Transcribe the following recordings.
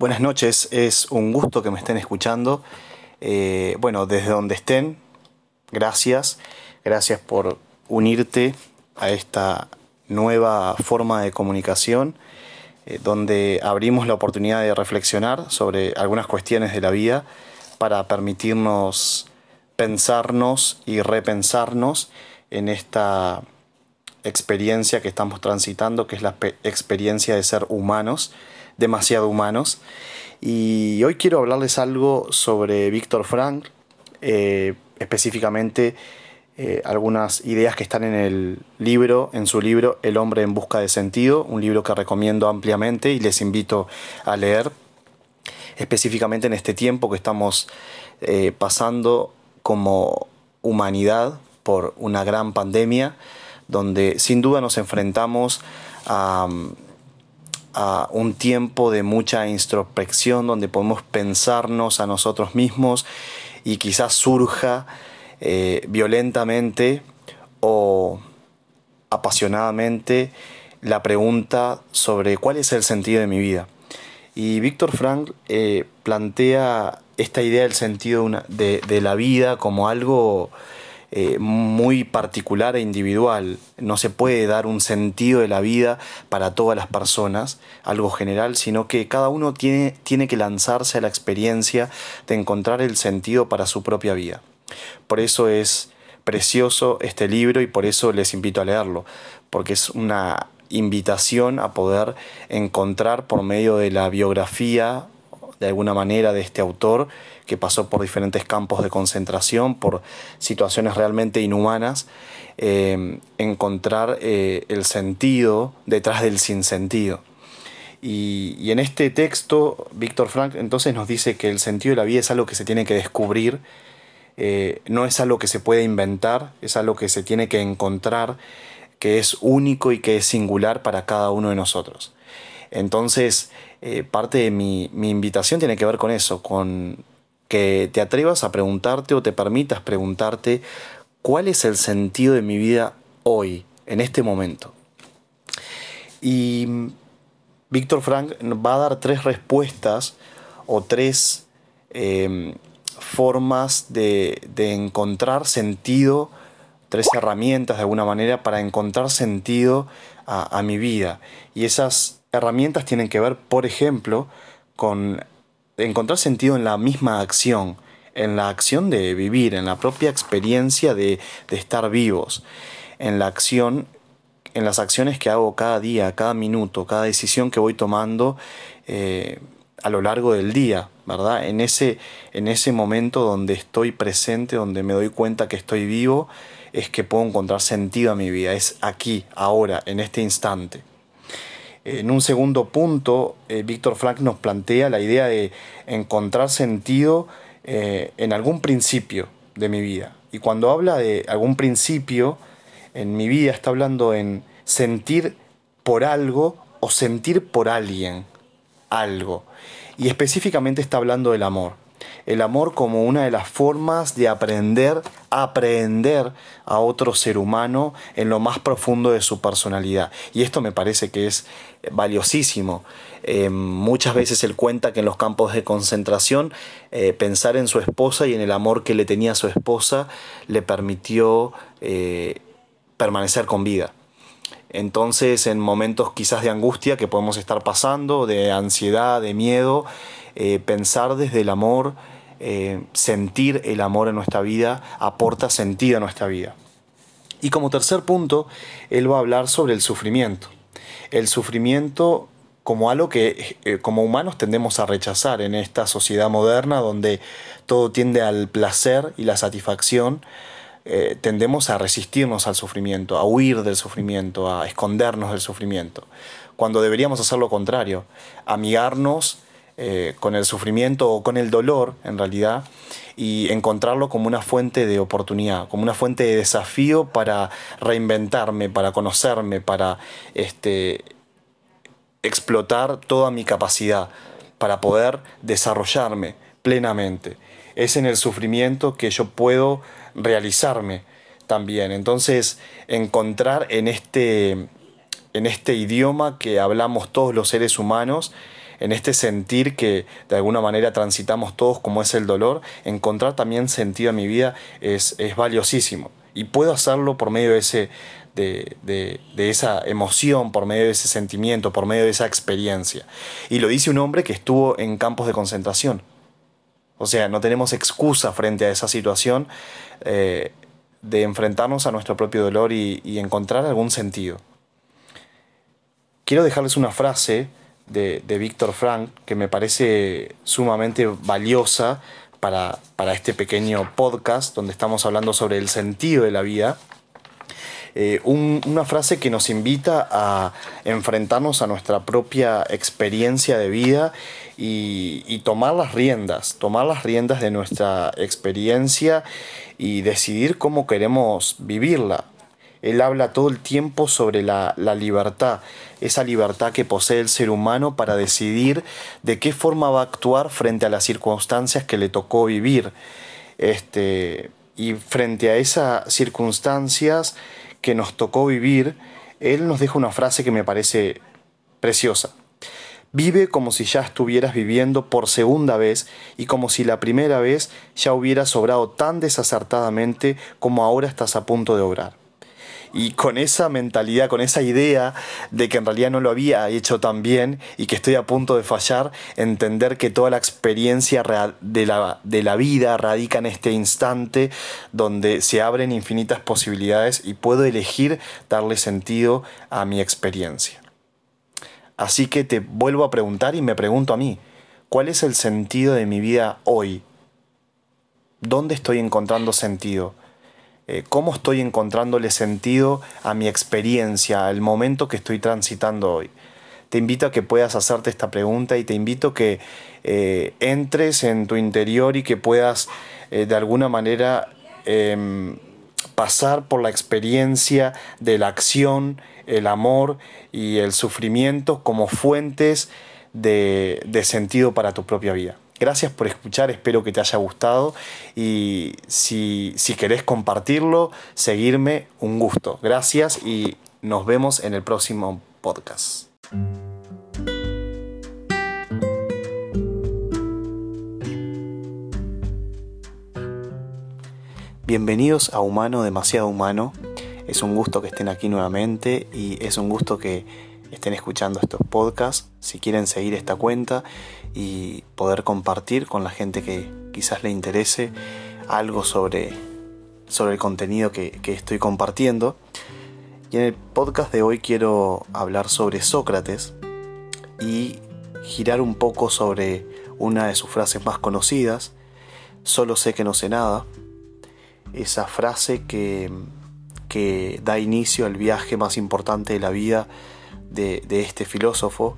Buenas noches, es un gusto que me estén escuchando. Eh, bueno, desde donde estén, gracias. Gracias por unirte a esta nueva forma de comunicación, eh, donde abrimos la oportunidad de reflexionar sobre algunas cuestiones de la vida para permitirnos pensarnos y repensarnos en esta experiencia que estamos transitando, que es la experiencia de ser humanos, demasiado humanos. Y hoy quiero hablarles algo sobre Víctor Frank, eh, específicamente eh, algunas ideas que están en el libro, en su libro El hombre en busca de sentido, un libro que recomiendo ampliamente y les invito a leer, específicamente en este tiempo que estamos eh, pasando como humanidad por una gran pandemia donde sin duda nos enfrentamos a, un tiempo de mucha introspección, donde podemos pensarnos a nosotros mismos y quizás surja eh, violentamente o apasionadamente la pregunta sobre cuál es el sentido de mi vida. Y Víctor Frank eh, plantea esta idea del sentido de la vida como algo eh, muy particular e individual. No se puede dar un sentido de la vida para todas las personas, algo general, sino que cada uno tiene, tiene que lanzarse a la experiencia de encontrar el sentido para su propia vida. Por eso es precioso este libro y por eso les invito a leerlo, porque es una invitación a poder encontrar por medio de la biografía de alguna manera de este autor que pasó por diferentes campos de concentración, por situaciones realmente inhumanas, eh, encontrar eh, el sentido detrás del sinsentido. Y, y en este texto, Víctor Frank entonces nos dice que el sentido de la vida es algo que se tiene que descubrir, eh, no es algo que se puede inventar, es algo que se tiene que encontrar, que es único y que es singular para cada uno de nosotros. Entonces, parte de mi, invitación tiene que ver con eso, con que te atrevas a preguntarte o te permitas preguntarte cuál es el sentido de mi vida hoy, en este momento. Y Víctor Frank va a dar tres respuestas o tres em, formas de, encontrar sentido, tres herramientas de alguna manera para encontrar sentido a, a mi vida. Y esas herramientas tienen que ver, por ejemplo, con encontrar sentido en la misma acción, en la acción de vivir, en la propia experiencia de, estar vivos, en la acción, en las acciones que hago cada día, cada minuto, cada decisión que voy tomando eh, a lo largo del día, ¿verdad? En ese, en ese momento donde estoy presente, donde me doy cuenta que estoy vivo, es que puedo encontrar sentido a mi vida, es aquí, ahora, en este instante. En un segundo punto, eh, Víctor Frank nos plantea la idea de encontrar sentido eh, en algún principio de mi vida. Y cuando habla de algún principio en mi vida, está hablando en sentir por algo o sentir por alguien algo. Y específicamente está hablando del amor el amor como una de las formas de aprender a aprender a otro ser humano en lo más profundo de su personalidad. Y esto me parece que es valiosísimo. Eh, muchas veces él cuenta que en los campos de concentración eh, pensar en su esposa y en el amor que le tenía a su esposa le permitió eh, permanecer con vida. Entonces, en momentos quizás de angustia que podemos estar pasando, de ansiedad, de miedo, pensar desde el amor eh, sentir el amor en nuestra vida aporta sentido a nuestra vida. Y como tercer punto, él va a hablar sobre el sufrimiento. El sufrimiento como algo que eh, como humanos tendemos a rechazar en esta sociedad moderna donde todo tiende al placer y la satisfacción, eh, tendemos a resistirnos al sufrimiento, a huir del sufrimiento, a escondernos del sufrimiento, cuando deberíamos hacer lo contrario, amigarnos eh, con el sufrimiento o con el dolor, en realidad, y encontrarlo como una fuente de oportunidad, como una fuente de desafío para reinventarme, para conocerme, para este, explotar toda mi capacidad, para poder desarrollarme plenamente. Es en el sufrimiento que yo puedo realizarme también. Entonces, encontrar en este, en este idioma que hablamos todos los seres humanos, en este sentir que de alguna manera transitamos todos como es el dolor, encontrar también sentido a mi vida es, es valiosísimo. Y puedo hacerlo por medio de, ese, de, de, de, esa emoción, por medio de ese sentimiento, por medio de esa experiencia. Y lo dice un hombre que estuvo en campos de concentración. O sea, no tenemos excusa frente a esa situación eh, de enfrentarnos a nuestro propio dolor y, y encontrar algún sentido. Quiero dejarles una frase de, de Víctor Frank que me parece sumamente valiosa para, para, este pequeño podcast donde estamos hablando sobre el sentido de la vida. Eh, un, una frase que nos invita a enfrentarnos a nuestra propia experiencia de vida y, y, tomar las riendas, tomar las riendas de nuestra experiencia y decidir cómo queremos vivirla. Él habla todo el tiempo sobre la, la, libertad, esa libertad que posee el ser humano para decidir de qué forma va a actuar frente a las circunstancias que le tocó vivir. Este, y frente a esas circunstancias que nos tocó vivir, él nos deja una frase que me parece preciosa. Vive como si ya estuvieras viviendo por segunda vez y como si la primera vez ya hubieras obrado tan desacertadamente como ahora estás a punto de obrar y con esa mentalidad, con esa idea de que en realidad no lo había hecho tan bien y que estoy a punto de fallar, entender que toda la experiencia de la, de la vida radica en este instante donde se abren infinitas posibilidades y puedo elegir darle sentido a mi experiencia. Así que te vuelvo a preguntar y me pregunto a mí, ¿cuál es el sentido de mi vida hoy? ¿Dónde estoy encontrando sentido? Eh, cómo estoy encontrándole sentido a mi experiencia, al momento que estoy transitando hoy. Te invito a que puedas hacerte esta pregunta y te invito a que eh, entres en tu interior y que puedas eh, de alguna manera eh, pasar por la experiencia de la acción, el amor y el sufrimiento como fuentes de sentido para tu propia vida. Gracias por escuchar, espero que te haya gustado y si, si querés compartirlo, seguirme, un gusto. Gracias y nos vemos en el próximo podcast. Bienvenidos a Humano Demasiado Humano. Es un gusto que estén aquí nuevamente y es un gusto que estén escuchando estos podcasts, si quieren seguir esta cuenta y poder compartir con la gente que quizás le interese algo sobre, sobre el contenido que, que estoy compartiendo. Y en el podcast de hoy quiero hablar sobre Sócrates y girar un poco sobre una de sus frases más conocidas, solo sé que no sé nada, esa frase que, que da inicio al viaje más importante de la vida de, este filósofo,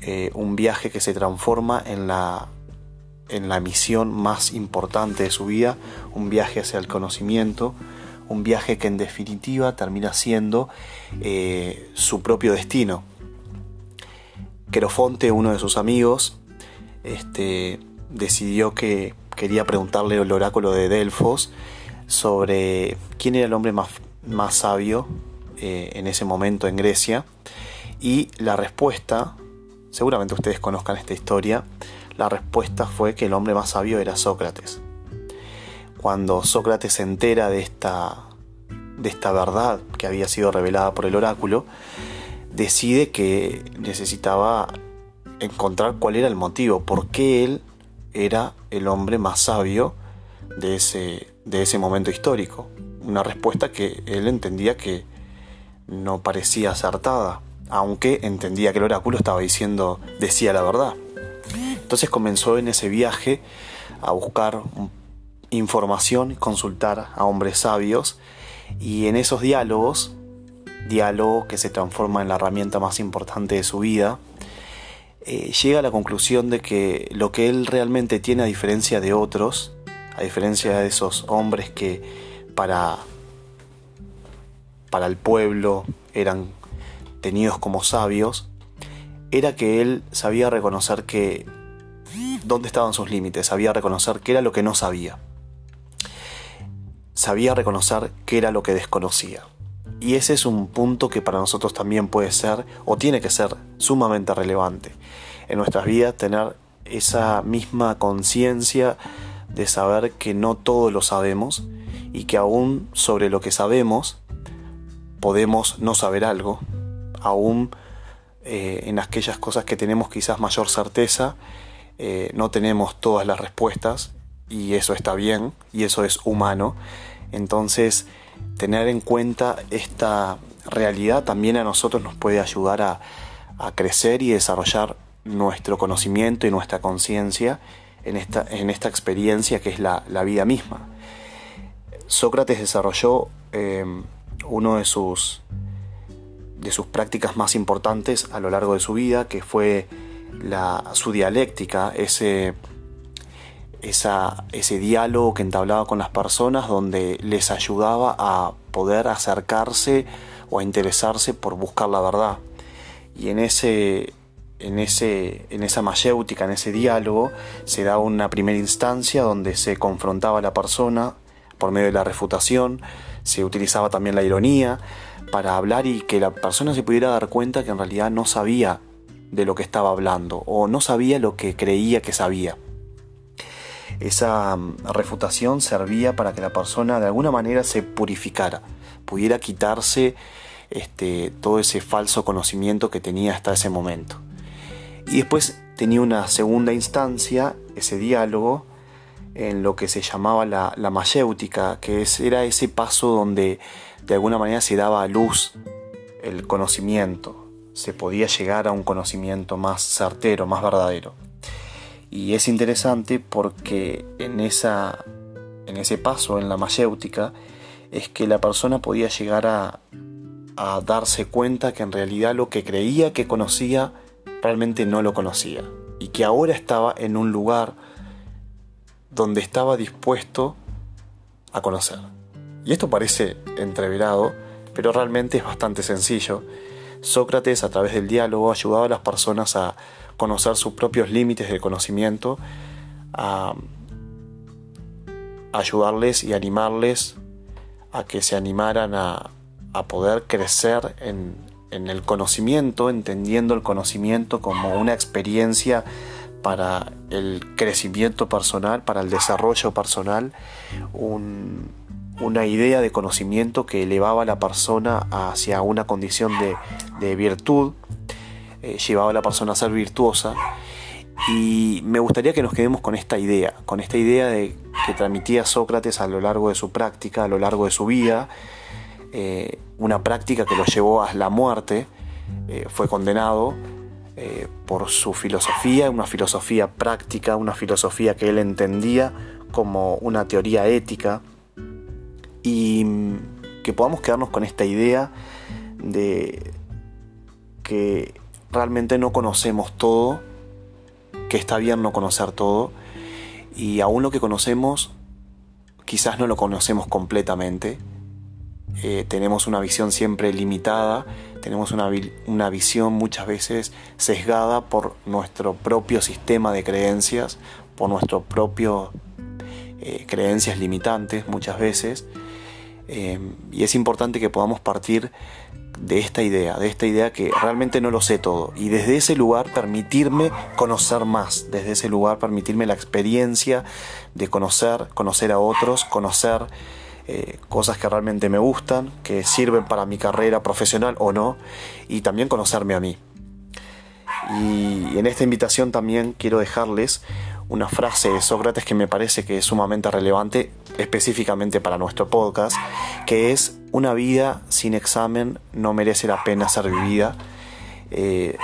eh, un viaje que se transforma en la, en la misión más importante de su vida, un viaje hacia el conocimiento, un viaje que en definitiva termina siendo eh, su propio destino. Querofonte, uno de sus amigos, este, decidió que quería preguntarle al oráculo de Delfos sobre quién era el hombre más, más sabio eh, en ese momento en Grecia y la respuesta, seguramente ustedes conozcan esta historia, la respuesta fue que el hombre más sabio era Sócrates. Cuando Sócrates se entera de esta, de esta verdad que había sido revelada por el oráculo, decide que necesitaba encontrar cuál era el motivo, por qué él era el hombre más sabio de ese, de ese momento histórico. Una respuesta que él entendía que no parecía acertada aunque entendía que el oráculo estaba diciendo, decía la verdad. Entonces comenzó en ese viaje a buscar información, consultar a hombres sabios y en esos diálogos, diálogo que se transforma en la herramienta más importante de su vida, eh, llega a la conclusión de que lo que él realmente tiene a diferencia de otros, a diferencia de esos hombres que para, para el pueblo eran tenidos como sabios, era que él sabía reconocer que dónde estaban sus límites, sabía reconocer qué era lo que no sabía. Sabía reconocer qué era lo que desconocía. Y ese es un punto que para nosotros también puede ser o tiene que ser sumamente relevante. en nuestras vidas tener esa misma conciencia de saber que no todo lo sabemos y que aún sobre lo que sabemos podemos no saber algo, aún eh, en aquellas cosas que tenemos quizás mayor certeza, eh, no tenemos todas las respuestas y eso está bien y eso es humano. Entonces, tener en cuenta esta realidad también a nosotros nos puede ayudar a, crecer y desarrollar nuestro conocimiento y nuestra conciencia en esta, en esta experiencia que es la, vida misma. Sócrates desarrolló eh, uno de sus, de sus prácticas más importantes a lo largo de su vida, que fue su dialéctica, ese, ese diálogo que entablaba con las personas donde les ayudaba a poder acercarse o a interesarse por buscar la verdad. Y en ese, en, ese, en esa mayéutica, en ese diálogo, se daba una primera instancia donde se confrontaba a la persona por medio de la refutación, se utilizaba también la ironía para hablar y que la persona se pudiera dar cuenta que en realidad no sabía de lo que estaba hablando o no sabía lo que creía que sabía. Esa mm, refutación servía para que la persona de alguna manera se purificara, pudiera quitarse este, todo ese falso conocimiento que tenía hasta ese momento. Y después tenía una segunda instancia, ese diálogo, en lo que se llamaba la, la mayéutica, que era ese paso donde de alguna manera se daba a luz el conocimiento, se podía llegar a un conocimiento más certero, más verdadero. Y es interesante porque en, esa, en ese paso, en la mayéutica, es que la persona podía llegar a, a darse cuenta que en realidad lo que creía que conocía realmente no lo conocía y que ahora estaba en un lugar donde estaba dispuesto a conocer. Y esto parece entreverado, pero realmente es bastante sencillo. Sócrates a través del diálogo ayudaba a las personas a conocer sus propios límites de conocimiento, a ayudarles y animarles a que se animaran a, a poder crecer en, el conocimiento, entendiendo el conocimiento como una experiencia para el crecimiento personal, para el desarrollo personal, una idea de conocimiento que elevaba a la persona hacia una condición de, virtud, eh, llevaba a la persona a ser virtuosa. Y me gustaría que nos quedemos con esta idea, con esta idea de que transmitía Sócrates a lo largo de su práctica, a lo largo de su vida, eh, una práctica que lo llevó a la muerte, eh, fue condenado eh, por su filosofía, una filosofía práctica, una filosofía que él entendía como una teoría ética y mm, que podamos quedarnos con esta idea de que realmente no conocemos todo, que está bien no conocer todo y aún lo que conocemos quizás no lo conocemos completamente eh, tenemos una visión siempre limitada, tenemos una, una, visión muchas veces sesgada por nuestro propio sistema de creencias, por nuestro propio eh, creencias limitantes muchas veces. Eh, y es importante que podamos partir de esta idea, de esta idea que realmente no lo sé todo. Y desde ese lugar permitirme conocer más, desde ese lugar permitirme la experiencia de conocer, conocer a otros, conocer eh, cosas que realmente me gustan, que sirven para mi carrera profesional o no, y también conocerme a mí. Y en esta invitación también quiero dejarles una frase de Sócrates que me parece que es sumamente relevante específicamente para nuestro podcast, que es una vida sin examen no merece la pena ser vivida. Eh,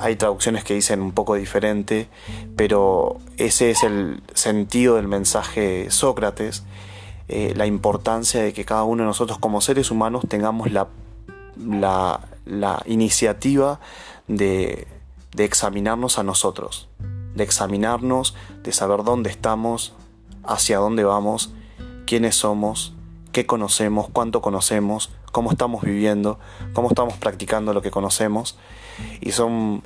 hay traducciones que dicen un poco diferente, pero ese es el sentido del mensaje de Sócrates eh, la importancia de que cada uno de nosotros como seres humanos tengamos la, la, iniciativa de, de examinarnos a nosotros, de examinarnos, de saber dónde estamos, hacia dónde vamos, quiénes somos, qué conocemos, cuánto conocemos, cómo estamos viviendo, cómo estamos practicando lo que conocemos. Y son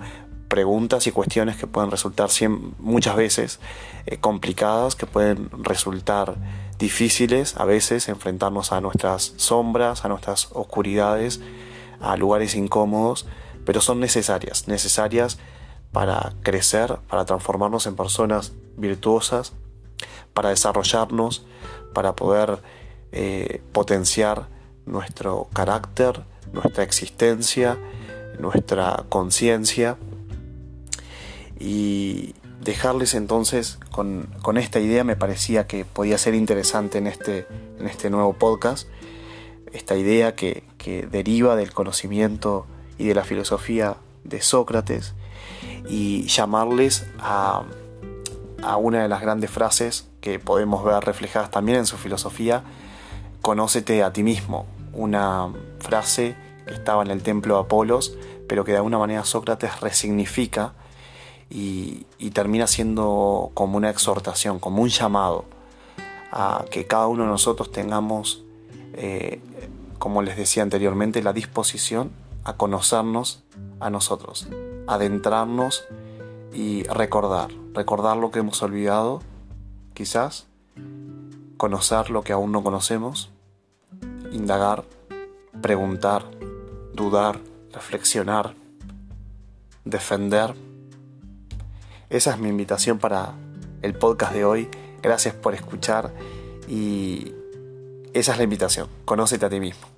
preguntas y cuestiones que pueden resultar muchas veces eh, complicadas, que pueden resultar difíciles a veces enfrentarnos a nuestras sombras, a nuestras oscuridades, a lugares incómodos, pero son necesarias, necesarias para crecer, para transformarnos en personas virtuosas, para desarrollarnos, para poder eh, potenciar nuestro carácter, nuestra existencia, nuestra conciencia. Y dejarles entonces con, esta idea me parecía que podía ser interesante en este, en este nuevo podcast, esta idea que, que deriva del conocimiento y de la filosofía de Sócrates y llamarles a, a una de las grandes frases que podemos ver reflejadas también en su filosofía, conócete a ti mismo, una frase que estaba en el templo de Apolos, pero que de alguna manera Sócrates resignifica y, termina siendo como una exhortación, como un llamado a que cada uno de nosotros tengamos, eh, como les decía anteriormente, la disposición a conocernos a nosotros, adentrarnos y recordar, recordar lo que hemos olvidado, quizás, conocer lo que aún no conocemos, indagar, preguntar, dudar, reflexionar, defender. Esa es mi invitación para el podcast de hoy. Gracias por escuchar y esa es la invitación. Conócete a ti mismo.